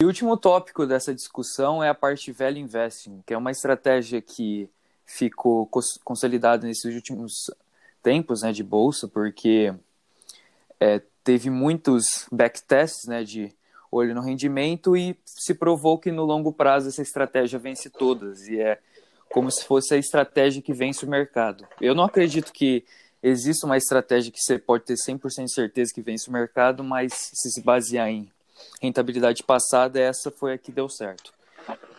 E o último tópico dessa discussão é a parte value investing, que é uma estratégia que ficou consolidada nesses últimos tempos né, de bolsa, porque é, teve muitos backtests né, de olho no rendimento e se provou que no longo prazo essa estratégia vence todas e é como se fosse a estratégia que vence o mercado. Eu não acredito que exista uma estratégia que você pode ter 100% de certeza que vence o mercado, mas se se basear em rentabilidade passada, essa foi a que deu certo.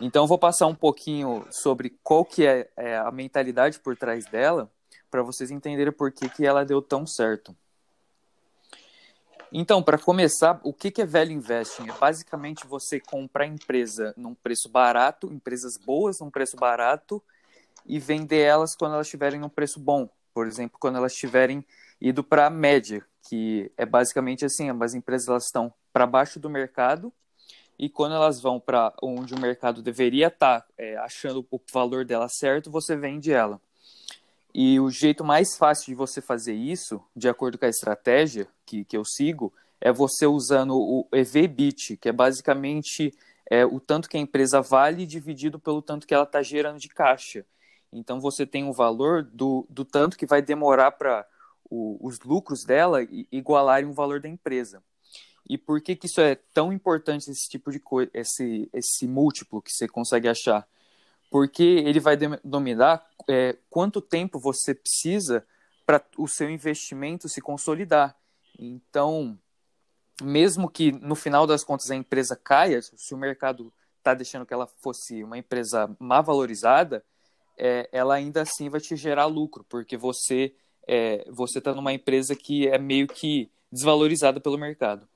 Então, vou passar um pouquinho sobre qual que é, é a mentalidade por trás dela, para vocês entenderem por que, que ela deu tão certo. Então, para começar, o que, que é velho investing? É basicamente você comprar empresa num preço barato, empresas boas num preço barato, e vender elas quando elas estiverem num preço bom. Por exemplo, quando elas tiverem ido para a média, que é basicamente assim, as empresas elas estão para baixo do mercado e quando elas vão para onde o mercado deveria estar tá, é, achando o valor dela certo, você vende ela. E o jeito mais fácil de você fazer isso, de acordo com a estratégia que, que eu sigo, é você usando o EV-BIT, que é basicamente é, o tanto que a empresa vale dividido pelo tanto que ela está gerando de caixa. Então você tem um valor do, do tanto que vai demorar para os lucros dela igualarem o valor da empresa. E por que, que isso é tão importante, esse tipo de coisa, esse, esse múltiplo que você consegue achar? Porque ele vai denominar é, quanto tempo você precisa para o seu investimento se consolidar. Então, mesmo que no final das contas a empresa caia, se o mercado está deixando que ela fosse uma empresa má valorizada, é, ela ainda assim vai te gerar lucro, porque você é, você está numa empresa que é meio que desvalorizada pelo mercado.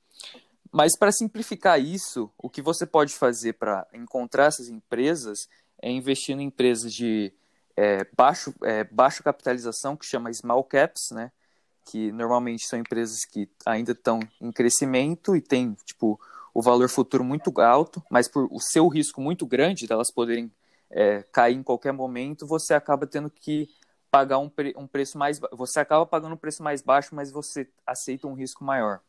Mas para simplificar isso, o que você pode fazer para encontrar essas empresas é investir em empresas de é, baixo, é, baixa capitalização, que chama small caps, né? Que normalmente são empresas que ainda estão em crescimento e têm tipo, o valor futuro muito alto, mas por o seu risco muito grande delas poderem é, cair em qualquer momento, você acaba tendo que pagar um, pre um preço mais você acaba pagando um preço mais baixo, mas você aceita um risco maior.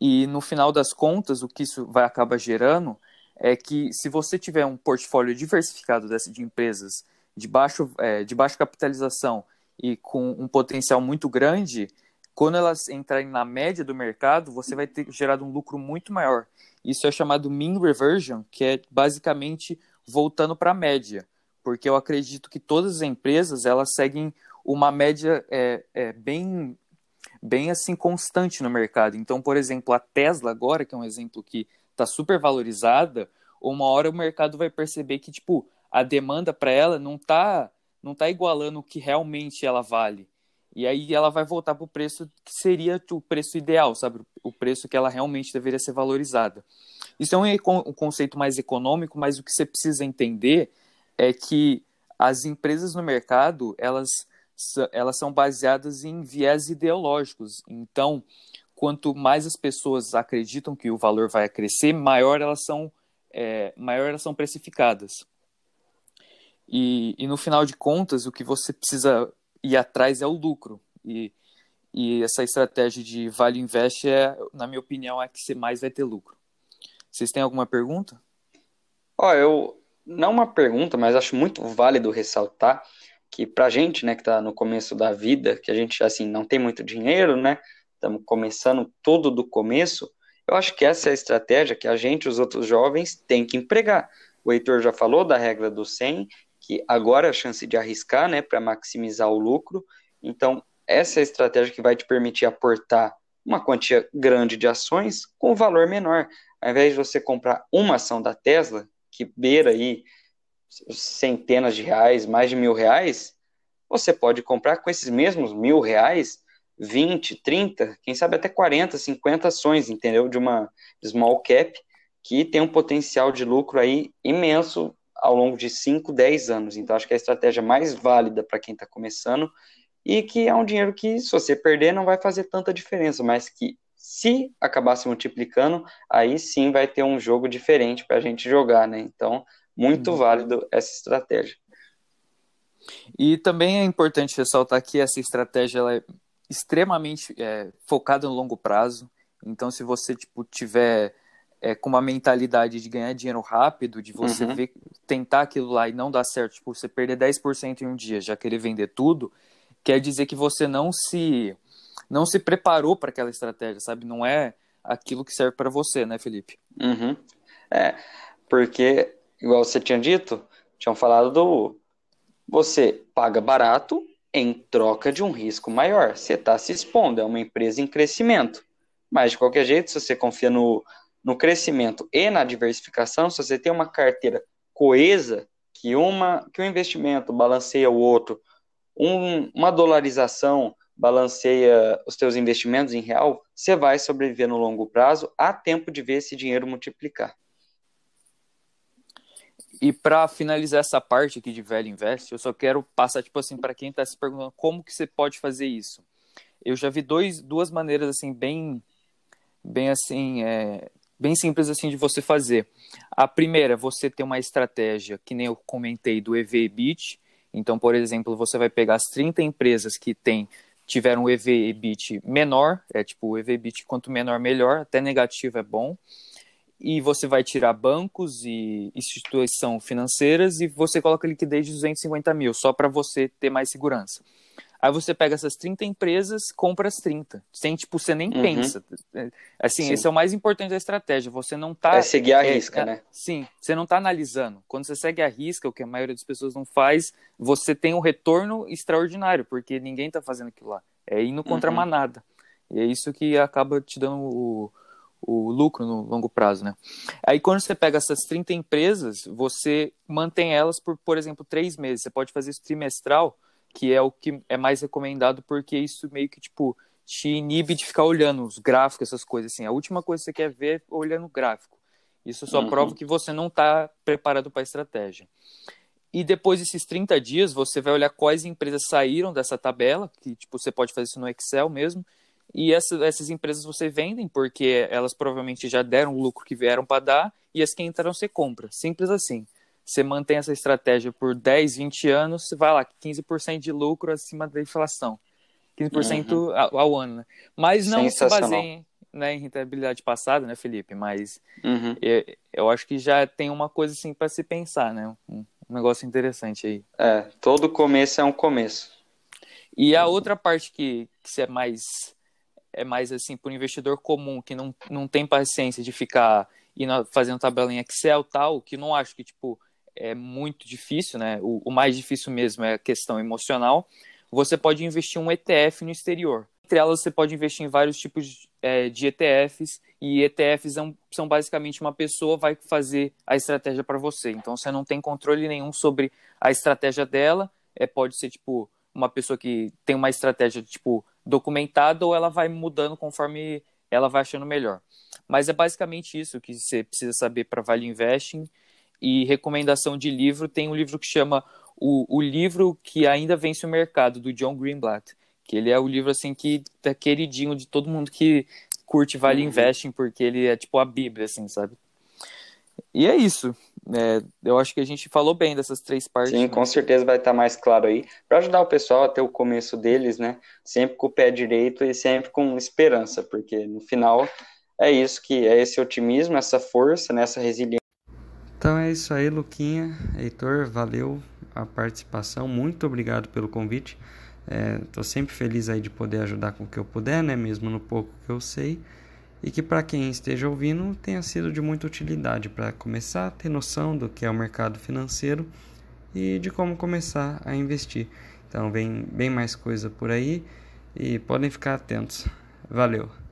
E no final das contas, o que isso vai acabar gerando é que se você tiver um portfólio diversificado dessa, de empresas de, baixo, é, de baixa capitalização e com um potencial muito grande, quando elas entrarem na média do mercado, você vai ter gerado um lucro muito maior. Isso é chamado mean reversion, que é basicamente voltando para a média, porque eu acredito que todas as empresas elas seguem uma média é, é, bem bem assim constante no mercado. Então, por exemplo, a Tesla agora, que é um exemplo que está super valorizada, uma hora o mercado vai perceber que tipo a demanda para ela não está não tá igualando o que realmente ela vale. E aí ela vai voltar para o preço que seria o preço ideal, sabe? O preço que ela realmente deveria ser valorizada. Isso é um, um conceito mais econômico, mas o que você precisa entender é que as empresas no mercado, elas elas são baseadas em viés ideológicos. Então, quanto mais as pessoas acreditam que o valor vai crescer, maior elas são, é, maior elas são precificadas. E, e no final de contas, o que você precisa ir atrás é o lucro. E, e essa estratégia de Vale Invest, é, na minha opinião, é que você mais vai ter lucro. Vocês têm alguma pergunta? Ó, oh, eu não uma pergunta, mas acho muito válido ressaltar que pra gente, né, que tá no começo da vida, que a gente, assim, não tem muito dinheiro, né, estamos começando tudo do começo, eu acho que essa é a estratégia que a gente, os outros jovens, tem que empregar. O Heitor já falou da regra do 100, que agora é a chance de arriscar, né, para maximizar o lucro. Então, essa é a estratégia que vai te permitir aportar uma quantia grande de ações com valor menor. Ao invés de você comprar uma ação da Tesla, que beira aí centenas de reais, mais de mil reais, você pode comprar com esses mesmos mil reais 20, 30, quem sabe até 40, 50 ações, entendeu? De uma small cap que tem um potencial de lucro aí imenso ao longo de 5, 10 anos. Então, acho que é a estratégia mais válida para quem está começando e que é um dinheiro que, se você perder, não vai fazer tanta diferença, mas que se acabar se multiplicando, aí sim vai ter um jogo diferente para a gente jogar, né? Então, muito uhum. válido essa estratégia. E também é importante ressaltar que essa estratégia ela é extremamente é, focada no longo prazo. Então, se você tipo, tiver é, com uma mentalidade de ganhar dinheiro rápido, de você Uhum. ver, tentar aquilo lá e não dar certo, tipo, você perder 10% em um dia, já querer vender tudo, quer dizer que você não se não se preparou para aquela estratégia, sabe? Não é aquilo que serve para você, né, Felipe? Uhum. É, porque, igual você tinha dito, tinham falado do você paga barato em troca de um risco maior. Você está se expondo, é uma empresa em crescimento. Mas, de qualquer jeito, se você confia no, no crescimento e na diversificação, se você tem uma carteira coesa, que, uma, que um investimento balanceia o outro, um, uma dolarização balanceia os teus investimentos em real, você vai sobreviver no longo prazo, há tempo de ver esse dinheiro multiplicar. E para finalizar essa parte aqui de velho invest, eu só quero passar tipo assim para quem está se perguntando como que você pode fazer isso. Eu já vi dois, duas maneiras assim bem bem assim, é, bem simples assim de você fazer. A primeira, você ter uma estratégia que nem eu comentei do EV/EBIT. Então, por exemplo, você vai pegar as 30 empresas que tem tiveram um EV/EBIT menor, é tipo o EV/EBIT quanto menor melhor, até negativo é bom e você vai tirar bancos e instituições financeiras e você coloca liquidez de 250 mil, só para você ter mais segurança. Aí você pega essas 30 empresas, compra as 30. Sem, tipo, você nem Uhum. pensa. Assim, Sim. esse é o mais importante da estratégia. Você não tá. É seguir a é, risca, é, né? Sim, você não está analisando. Quando você segue a risca, o que a maioria das pessoas não faz, você tem um retorno extraordinário, porque ninguém está fazendo aquilo lá. É indo contra a Uhum. manada. E é isso que acaba te dando o, o lucro no longo prazo, né? Aí quando você pega essas 30 empresas, você mantém elas por, por exemplo, três meses. Você pode fazer isso trimestral, que é o que é mais recomendado, porque isso meio que, tipo, te inibe de ficar olhando os gráficos, essas coisas assim. A última coisa que você quer ver é olhando o gráfico. Isso só Uhum. prova que você não está preparado para a estratégia. E depois desses 30 dias, você vai olhar quais empresas saíram dessa tabela, que tipo, você pode fazer isso no Excel mesmo, e essa, essas empresas você vendem, porque elas provavelmente já deram o lucro que vieram para dar, e as que entraram você compra. Simples assim. Você mantém essa estratégia por 10, 20 anos, você vai lá, 15% de lucro acima da inflação. 15% ao, ao ano, né? Mas não se baseia né, em rentabilidade passada, né, Felipe? Mas Uhum. é, eu acho que já tem uma coisa assim para se pensar, né? Um, um negócio interessante aí. É, todo começo é um começo. E a outra parte que, que é mais é mais assim para o investidor comum que não, não tem paciência de ficar indo, fazendo tabela em Excel tal, que não acho que tipo é muito difícil, né? O, o mais difícil mesmo é a questão emocional. Você pode investir um ETF no exterior. Entre elas, você pode investir em vários tipos de, é, de ETFs e ETFs são, são basicamente uma pessoa vai fazer a estratégia para você. Então você não tem controle nenhum sobre a estratégia dela. É, pode ser tipo uma pessoa que tem uma estratégia tipo documentada ou ela vai mudando conforme ela vai achando melhor. Mas é basicamente isso que você precisa saber para Vale Investing. E recomendação de livro, tem um livro que chama o, o livro que ainda vence o mercado, do John Greenblatt. Que ele é o livro assim que tá queridinho de todo mundo que curte Vale Uhum. Investing, porque ele é tipo a Bíblia, assim, sabe? E é isso. É, eu acho que a gente falou bem dessas três partes. Sim, né? com certeza vai estar mais claro aí, para ajudar o pessoal a ter o começo deles, né? Sempre com o pé direito e sempre com esperança, porque no final é isso que é esse otimismo, essa força, né? essa resiliência. Então é isso aí, Luquinha. Heitor, valeu a participação. Muito obrigado pelo convite. Estou sempre feliz aí de poder ajudar com o que eu puder, né? Mesmo no pouco que eu sei. E que para quem esteja ouvindo tenha sido de muita utilidade para começar a ter noção do que é o mercado financeiro e de como começar a investir. Então vem bem mais coisa por aí e podem ficar atentos. Valeu!